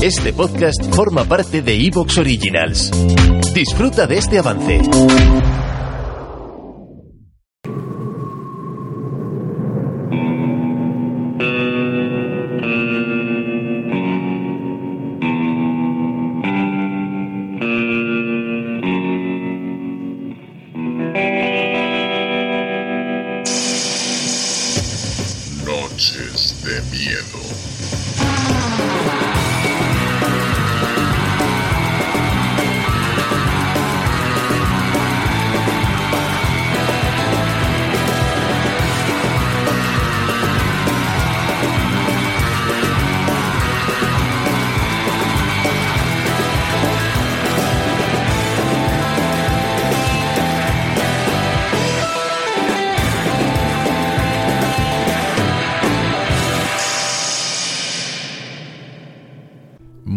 Este podcast forma parte de Evox Originals. Disfruta de este avance. Noches de miedo.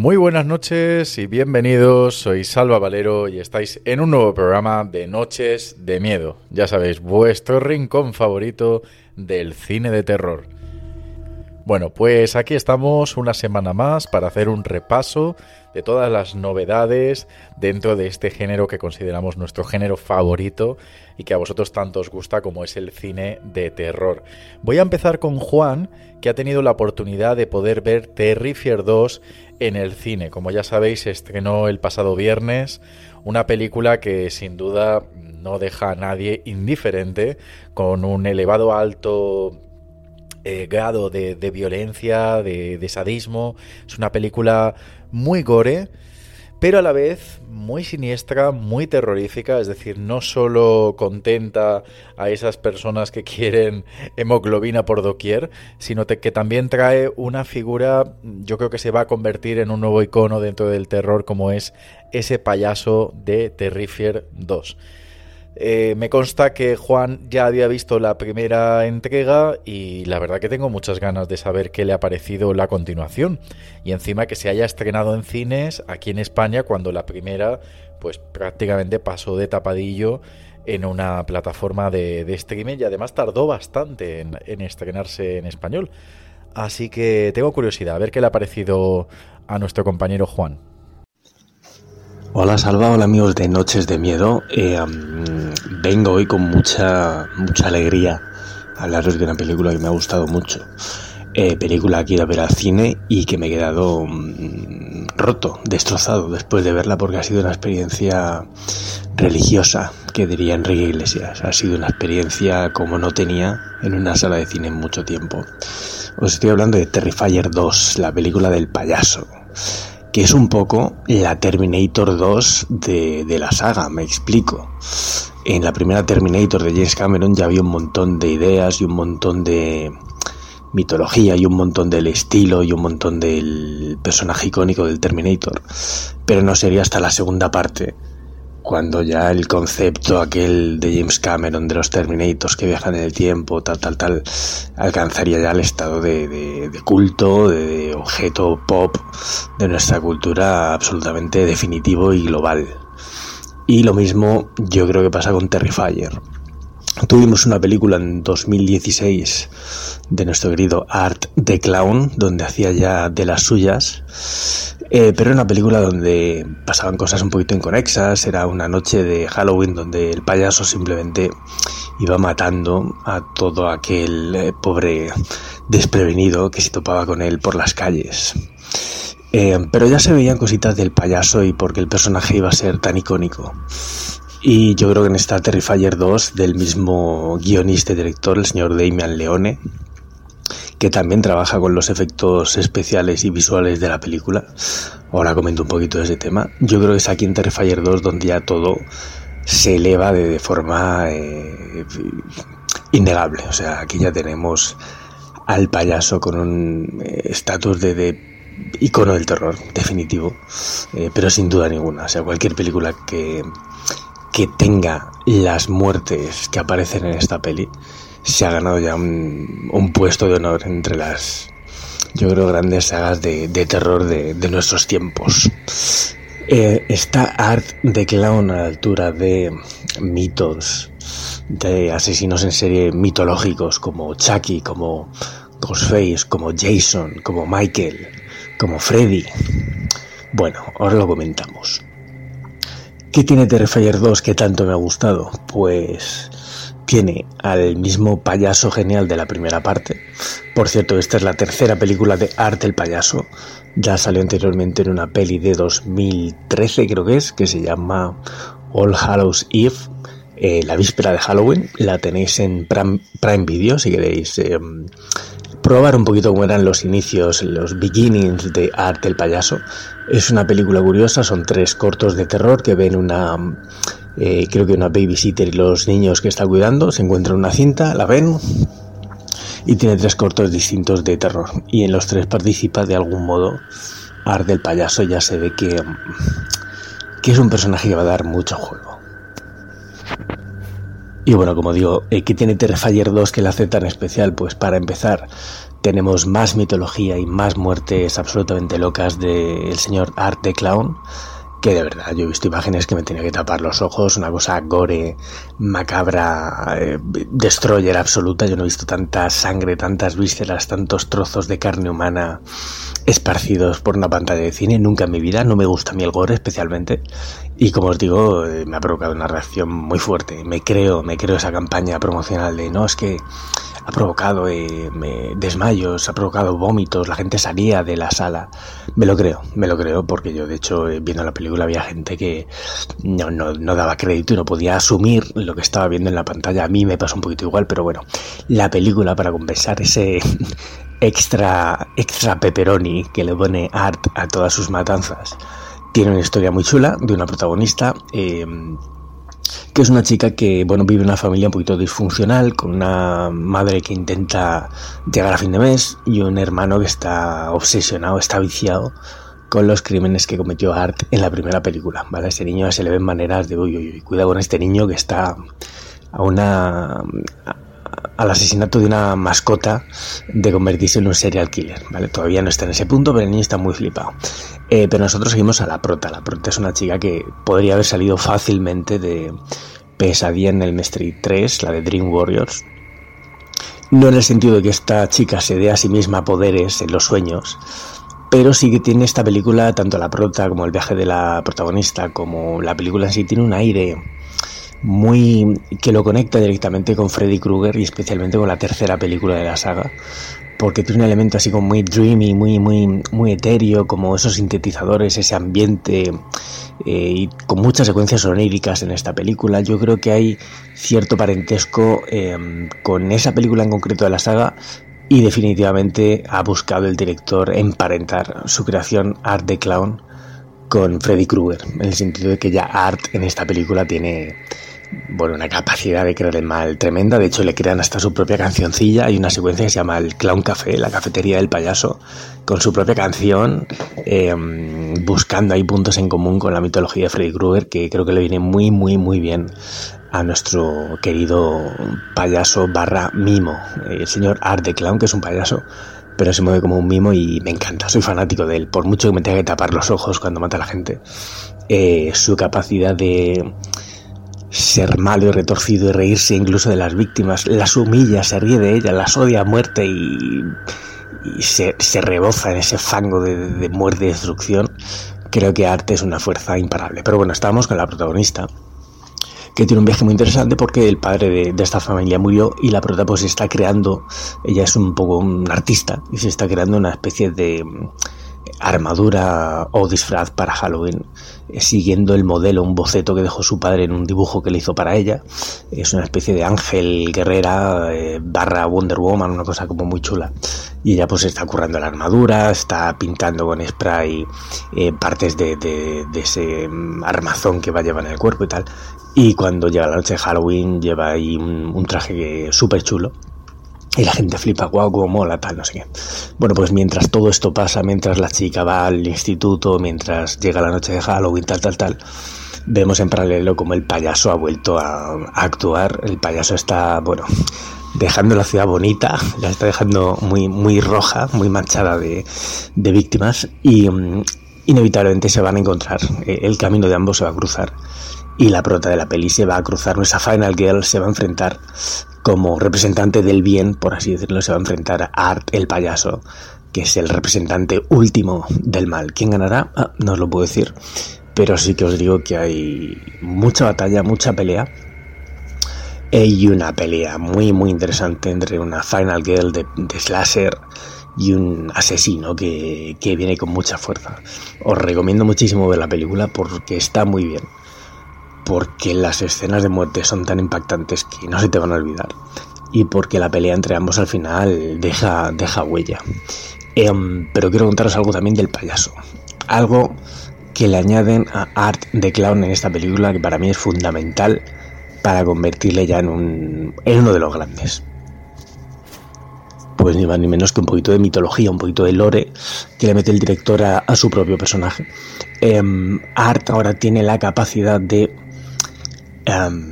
Muy buenas noches y bienvenidos. Soy Salva Valero y estáis en un nuevo programa de Noches de Miedo. Ya sabéis, vuestro rincón favorito del cine de terror. Bueno, pues aquí estamos una semana más para hacer un repaso de todas las novedades dentro de este género que consideramos nuestro género favorito y que a vosotros tanto os gusta como es el cine de terror. Voy a empezar con Juan, que ha tenido la oportunidad de poder ver Terrifier 2 en el cine. Como ya sabéis, estrenó el pasado viernes una película que sin duda no deja a nadie indiferente, con un elevado alto eh, grado de, violencia, de, de sadismo. Es una película muy gore, pero a la vez muy siniestra, muy terrorífica, es decir, no solo contenta a esas personas que quieren hemoglobina por doquier, sino que también trae una figura, yo creo que se va a convertir en un nuevo icono dentro del terror como es ese payaso de Terrifier 2. Eh, me consta que Juan ya había visto la primera entrega y la verdad que tengo muchas ganas de saber qué le ha parecido la continuación. Y encima que se haya estrenado en cines aquí en España cuando la primera pues prácticamente pasó de tapadillo en una plataforma de, streaming y además tardó bastante en, en estrenarse en español. Así que tengo curiosidad a ver qué le ha parecido a nuestro compañero Juan. Hola Salva, hola amigos de Noches de Miedo. Eh, vengo hoy con mucha, mucha alegría a hablaros de una película que me ha gustado mucho. Eh, película que ido a ver al cine y que me he quedado um, roto, destrozado después de verla porque ha sido una experiencia religiosa, que diría Enrique Iglesias. Ha sido una experiencia como no tenía en una sala de cine en mucho tiempo. Os estoy hablando de Terrifier 2, la película del payaso que es un poco la Terminator 2 de, de, la saga, me explico. En la primera Terminator de James Cameron ya había un montón de ideas y un montón de mitología y un montón del estilo y un montón del personaje icónico del Terminator. Pero no sería hasta la segunda parte cuando ya el concepto aquel de James Cameron de los Terminators que viajan en el tiempo, tal, tal, tal, alcanzaría ya el estado de, de, culto, de, objeto pop de nuestra cultura absolutamente definitivo y global. Y lo mismo yo creo que pasa con Terrifier. Tuvimos una película en 2016 de nuestro querido Art the Clown, donde hacía ya de las suyas. Eh, pero era una película donde pasaban cosas un poquito inconexas, era una noche de Halloween donde el payaso simplemente iba matando a todo aquel eh, pobre desprevenido que se topaba con él por las calles. Eh, pero ya se veían cositas del payaso y porque el personaje iba a ser tan icónico. Y yo creo que en esta Terrifier 2 del mismo guionista y director, el señor Damian Leone, que también trabaja con los efectos especiales y visuales de la película. Ahora comento un poquito de ese tema. Yo creo que es aquí en Terrifier 2 donde ya todo se eleva de, forma eh, innegable. O sea, aquí ya tenemos al payaso con un estatus de, de, icono del terror, definitivo, eh, pero sin duda ninguna. O sea, cualquier película que, que tenga las muertes que aparecen en esta peli se ha ganado ya un, un puesto de honor entre las, yo creo, grandes sagas de, de terror de, nuestros tiempos. Eh, está Art de Clown a la altura de mitos, de asesinos en serie mitológicos como Chucky, como Ghostface, como Jason, como Michael, como Freddy. Bueno, ahora lo comentamos. ¿Qué tiene Terrifier 2 que tanto me ha gustado? Pues tiene al mismo payaso genial de la primera parte. Por cierto, esta es la tercera película de Art el payaso. Ya salió anteriormente en una peli de 2013, creo que es, que se llama All Hallows Eve, eh, la víspera de Halloween. La tenéis en Prime, Video si queréis eh, probar un poquito cómo eran los inicios, los beginnings de Art el payaso. Es una película curiosa, son tres cortos de terror que ven una, eh, creo que una babysitter y los niños que está cuidando, se encuentran una cinta, la ven y tiene tres cortos distintos de terror. Y en los tres participa de algún modo Art el payaso, ya se ve que, que es un personaje que va a dar mucho juego. Y bueno, como digo, eh, ¿qué tiene Terrifier 2 que le hace tan especial? Pues para empezar, tenemos más mitología y más muertes absolutamente locas del señor Art the Clown, que de verdad yo he visto imágenes que me tenía que tapar los ojos, una cosa gore, macabra, eh, destroyer absoluta. Yo no he visto tanta sangre, tantas vísceras, tantos trozos de carne humana esparcidos por una pantalla de cine. Nunca en mi vida, no me gusta a mí el gore especialmente. Y como os digo, eh, me ha provocado una reacción muy fuerte. Me creo, me creo esa campaña promocional de no, es que ha provocado eh, desmayos, ha provocado vómitos, la gente salía de la sala. Me lo creo, me lo creo, porque yo de hecho eh, viendo la película había gente que no, no, no, daba crédito y no podía asumir lo que estaba viendo en la pantalla. A mí me pasó un poquito igual, pero bueno, la película para compensar ese extra, extra pepperoni que le pone Art a todas sus matanzas, tiene una historia muy chula de una protagonista. Eh, que es una chica que bueno vive una familia un poquito disfuncional, con una madre que intenta llegar a fin de mes y un hermano que está obsesionado, está viciado con los crímenes que cometió Art en la primera película. ¿vale? Este niño se le ven maneras de, uy, uy, uy, cuidado con este niño que está a una al asesinato de una mascota de convertirse en un serial killer, ¿vale? Todavía no está en ese punto, pero el niño está muy flipado. Eh, pero nosotros seguimos a la prota. La prota es una chica que podría haber salido fácilmente de Pesadilla en el Street 3, la de Dream Warriors. No en el sentido de que esta chica se dé a sí misma poderes en los sueños, pero sí que tiene esta película, tanto la prota como el viaje de la protagonista, como la película en sí, tiene un aire muy que lo conecta directamente con Freddy Krueger y especialmente con la tercera película de la saga porque tiene un elemento así como muy dreamy, muy muy muy etéreo, como esos sintetizadores, ese ambiente eh, y con muchas secuencias oníricas en esta película. Yo creo que hay cierto parentesco em, con esa película en concreto de la saga y definitivamente ha buscado el director emparentar su creación Art the Clown con Freddy Krueger, en el sentido de que ya Art en esta película tiene bueno, una capacidad de crear el mal tremenda. De hecho, le crean hasta su propia cancioncilla. Hay una secuencia que se llama El Clown Café, la cafetería del payaso, con su propia canción, em, buscando ahí puntos en común con la mitología de Freddy Krueger, que creo que le viene muy, muy, muy bien a nuestro querido payaso barra mimo, el señor Art the Clown, que es un payaso pero se mueve como un mimo y me encanta, soy fanático de él, por mucho que me tenga que tapar los ojos cuando mata a la gente. Eh, su capacidad de ser malo y retorcido y reírse incluso de las víctimas, las humilla, se ríe de ellas, las odia a muerte y, se, se, reboza en ese fango de, muerte y destrucción, creo que Arte es una fuerza imparable. Pero bueno, estábamos con la protagonista, que tiene un viaje muy interesante porque el padre de, esta familia murió y la protagonista pues está creando, ella es un poco un artista y se está creando una especie de armadura o disfraz para Halloween, eh, siguiendo el modelo, un boceto que dejó su padre en un dibujo que le hizo para ella. Es una especie de ángel guerrera eh, barra Wonder Woman, una cosa como muy chula. Y ella pues está currando la armadura, está pintando con spray eh, partes de, de, ese mm, armazón que va a llevar en el cuerpo y tal. Y cuando llega la noche de Halloween lleva ahí un, un traje súper chulo y la gente flipa, guau, wow, mola, tal, no sé qué. Bueno, pues mientras todo esto pasa, mientras la chica va al instituto, mientras llega la noche de Halloween, tal, tal, tal, vemos en paralelo como el payaso ha vuelto a, actuar. El payaso está, bueno, dejando la ciudad bonita, la está dejando muy, muy roja, muy manchada de, de víctimas y mm, inevitablemente se van a encontrar. Eh, el camino de ambos se va a cruzar y la prota de la peli se va a cruzar. Nuestra Final Girl se va a enfrentar como representante del bien, por así decirlo, se va a enfrentar a Art el payaso que es el representante último del mal. ¿Quién ganará? Ah, no os lo puedo decir, pero sí que os digo que hay mucha batalla, mucha pelea. Y una pelea muy, muy interesante entre una Final Girl de, de Slasher y un asesino que, que viene con mucha fuerza. Os recomiendo muchísimo ver la película porque está muy bien. Porque las escenas de muerte son tan impactantes que no se te van a olvidar. Y porque la pelea entre ambos al final deja, deja huella. Em, pero quiero contaros algo también del payaso. Algo que le añaden a Art de Clown en esta película que para mí es fundamental para convertirle ya en, un, en uno de los grandes pues ni más ni menos que un poquito de mitología, un poquito de lore que le mete el director a, su propio personaje. Em, Art ahora tiene la capacidad de, em,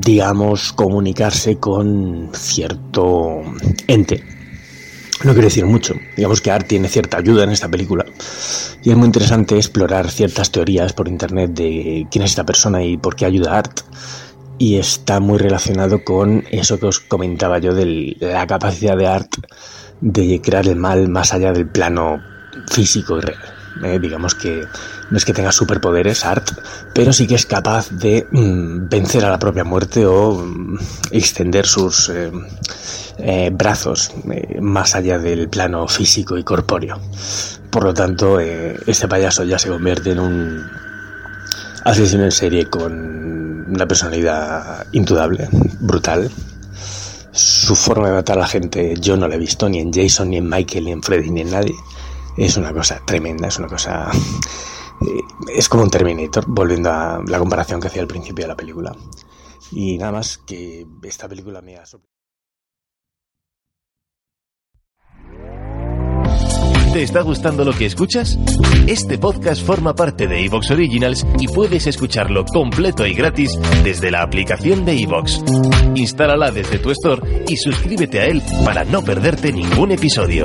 digamos, comunicarse con cierto ente. No quiero decir mucho, digamos que Art tiene cierta ayuda en esta película y es muy interesante explorar ciertas teorías por internet de quién es esta persona y por qué ayuda Art y está muy relacionado con eso que os comentaba yo de la capacidad de Art de crear el mal más allá del plano físico y real. Eh, digamos que no es que tenga superpoderes Art, pero sí que es capaz de mm, vencer a la propia muerte o mm, extender sus eh, eh, brazos más allá del plano físico y corpóreo. Por lo tanto, este payaso ya se convierte en un asesino en serie con una personalidad indudable, brutal. Su forma de matar a la gente yo no la he visto ni en Jason, ni en Michael, ni en Freddy, ni en nadie. Es una cosa tremenda, es una cosa... Eh, es como un Terminator, volviendo a la comparación que hacía al principio de la película. Y nada más que esta película me ha sorprendido. ¿Te está gustando lo que escuchas? Este podcast forma parte de Evox Originals y puedes escucharlo completo y gratis desde la aplicación de Evox. Instálala desde tu store y suscríbete a él para no perderte ningún episodio.